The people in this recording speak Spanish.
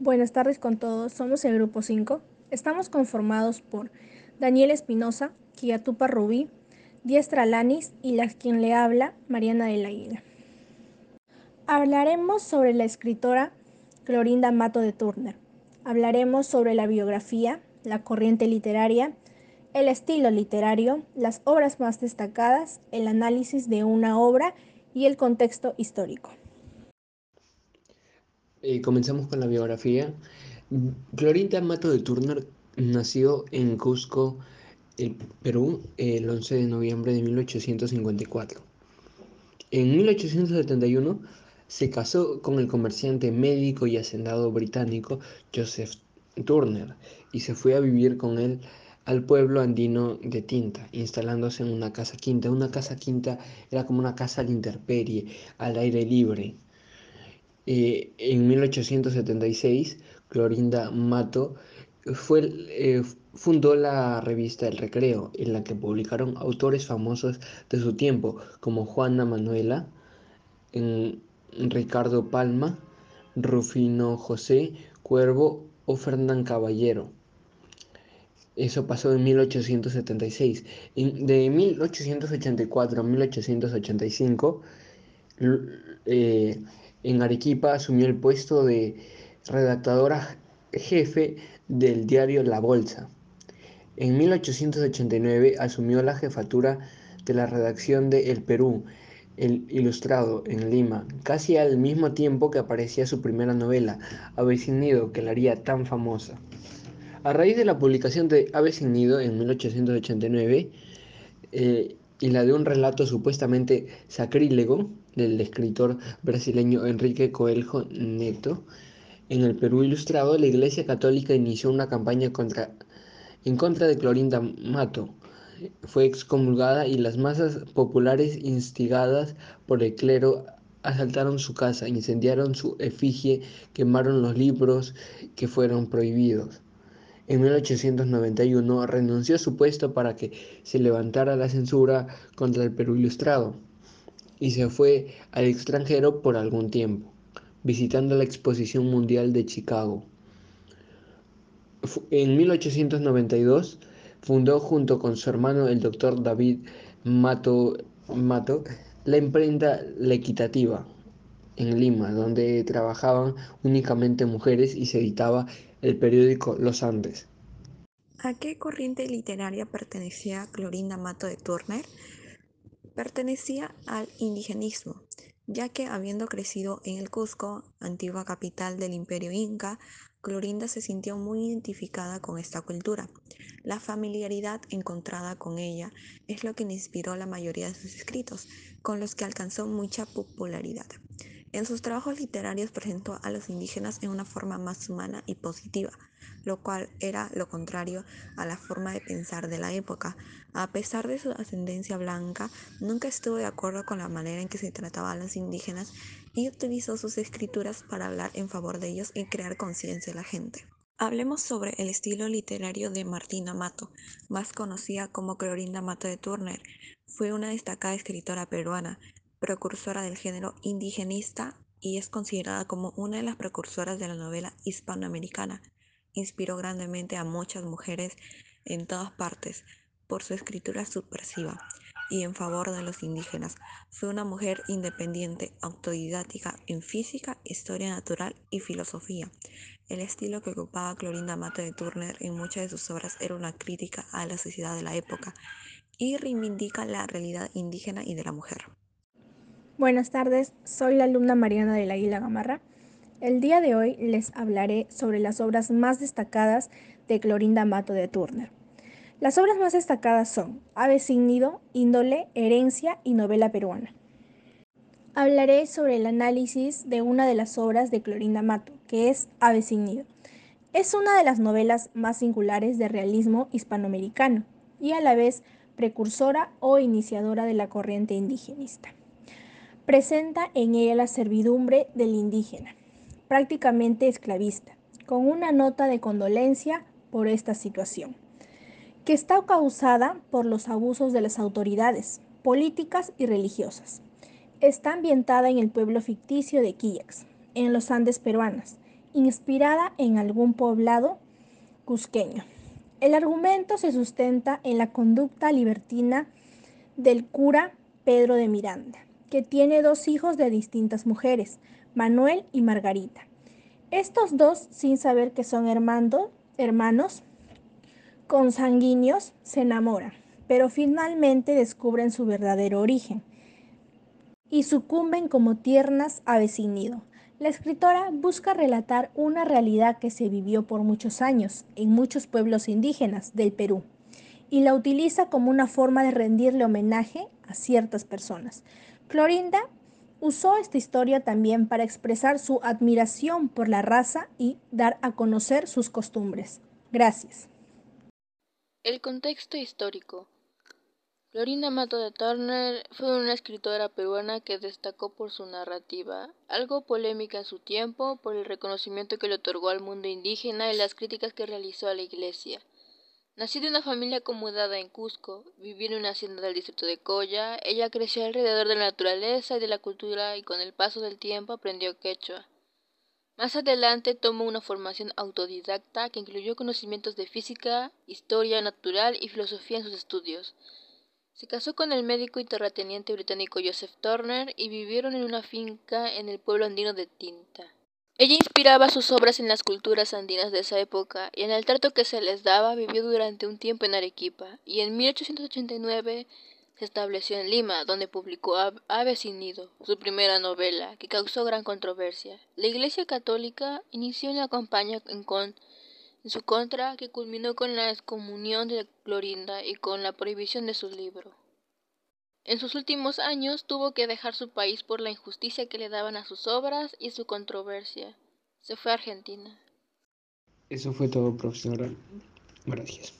Buenas tardes con todos, somos el grupo 5. Estamos conformados por Daniel Espinosa, Kiatupa Rubí, Diestra Lanis y la quien le habla, Mariana del Águila. Hablaremos sobre la escritora Clorinda Mato de Turner. Hablaremos sobre la biografía, la corriente literaria, el estilo literario, las obras más destacadas, el análisis de una obra y el contexto histórico. Eh, comenzamos con la biografía. Clorinda Mato de Turner nació en Cusco, el Perú, el 11 de noviembre de 1854. En 1871 se casó con el comerciante médico y hacendado británico Joseph Turner y se fue a vivir con él al pueblo andino de Tinta, instalándose en una casa quinta. Una casa quinta era como una casa al intemperie, al aire libre, eh, en 1876, Clorinda Mato fue, eh, fundó la revista El Recreo, en la que publicaron autores famosos de su tiempo, como Juana Manuela, Ricardo Palma, Rufino José Cuervo o Fernán Caballero. Eso pasó en 1876. De 1884 a 1885, eh, en Arequipa asumió el puesto de redactadora jefe del diario La Bolsa. En 1889 asumió la jefatura de la redacción de El Perú, El Ilustrado, en Lima, casi al mismo tiempo que aparecía su primera novela, Ave sin nido, que la haría tan famosa. A raíz de la publicación de Ave sin nido en 1889 eh, y la de un relato supuestamente sacrílego, del escritor brasileño Enrique Coelho Neto, en el Perú Ilustrado, la Iglesia Católica inició una campaña contra, en contra de Clorinda Mato. Fue excomulgada y las masas populares instigadas por el clero asaltaron su casa, incendiaron su efigie, quemaron los libros que fueron prohibidos. En 1891 renunció a su puesto para que se levantara la censura contra el Perú Ilustrado y se fue al extranjero por algún tiempo, visitando la Exposición Mundial de Chicago. En 1892 fundó junto con su hermano el doctor David Mato, Mato la imprenta La Equitativa en Lima, donde trabajaban únicamente mujeres y se editaba el periódico Los Andes. ¿A qué corriente literaria pertenecía Clorinda Mato de Turner? Pertenecía al indigenismo, ya que habiendo crecido en el Cusco, antigua capital del imperio inca, Clorinda se sintió muy identificada con esta cultura. La familiaridad encontrada con ella es lo que inspiró la mayoría de sus escritos, con los que alcanzó mucha popularidad. En sus trabajos literarios presentó a los indígenas en una forma más humana y positiva, lo cual era lo contrario a la forma de pensar de la época. A pesar de su ascendencia blanca, nunca estuvo de acuerdo con la manera en que se trataba a los indígenas y utilizó sus escrituras para hablar en favor de ellos y crear conciencia en la gente. Hablemos sobre el estilo literario de Martina Mato, más conocida como Clorinda Mato de Turner. Fue una destacada escritora peruana, precursora del género indigenista y es considerada como una de las precursoras de la novela hispanoamericana inspiró grandemente a muchas mujeres en todas partes por su escritura subversiva y en favor de los indígenas. Fue una mujer independiente, autodidáctica en física, historia natural y filosofía. El estilo que ocupaba Clorinda Mate de Turner en muchas de sus obras era una crítica a la sociedad de la época y reivindica la realidad indígena y de la mujer. Buenas tardes, soy la alumna Mariana del Águila Gamarra el día de hoy les hablaré sobre las obras más destacadas de Clorinda Mato de Turner. Las obras más destacadas son Ave sin nido, Índole, Herencia y Novela peruana. Hablaré sobre el análisis de una de las obras de Clorinda Mato, que es Ave sin nido. Es una de las novelas más singulares de realismo hispanoamericano y a la vez precursora o iniciadora de la corriente indigenista. Presenta en ella la servidumbre del indígena, prácticamente esclavista, con una nota de condolencia por esta situación, que está causada por los abusos de las autoridades políticas y religiosas. Está ambientada en el pueblo ficticio de Quillax, en los Andes peruanos, inspirada en algún poblado cusqueño. El argumento se sustenta en la conducta libertina del cura Pedro de Miranda, que tiene dos hijos de distintas mujeres, Manuel y Margarita. Estos dos, sin saber que son hermanos consanguíneos, se enamoran, pero finalmente descubren su verdadero origen y sucumben como tiernas aves sin nido. La escritora busca relatar una realidad que se vivió por muchos años en muchos pueblos indígenas del Perú y la utiliza como una forma de rendirle homenaje a ciertas personas. Clorinda usó esta historia también para expresar su admiración por la raza y dar a conocer sus costumbres. Gracias. El contexto histórico. Florinda Mato de Turner fue una escritora peruana que destacó por su narrativa, algo polémica en su tiempo, por el reconocimiento que le otorgó al mundo indígena y las críticas que realizó a la Iglesia. Nacida en una familia acomodada en Cusco, viviendo en una hacienda del distrito de Coya, ella creció alrededor de la naturaleza y de la cultura y con el paso del tiempo aprendió quechua. Más adelante tomó una formación autodidacta que incluyó conocimientos de física, historia natural y filosofía en sus estudios. Se casó con el médico y terrateniente británico Joseph Turner y vivieron en una finca en el pueblo andino de Tinta. Ella inspiraba sus obras en las culturas andinas de esa época y en el trato que se les daba vivió durante un tiempo en Arequipa y en 1889 se estableció en Lima, donde publicó Ave sin nido, su primera novela, que causó gran controversia. La Iglesia Católica inició una campaña en, en su contra que culminó con la excomunión de Clorinda y con la prohibición de su libro. En sus últimos años tuvo que dejar su país por la injusticia que le daban a sus obras y su controversia. Se fue a Argentina. Eso fue todo, profesora. Gracias.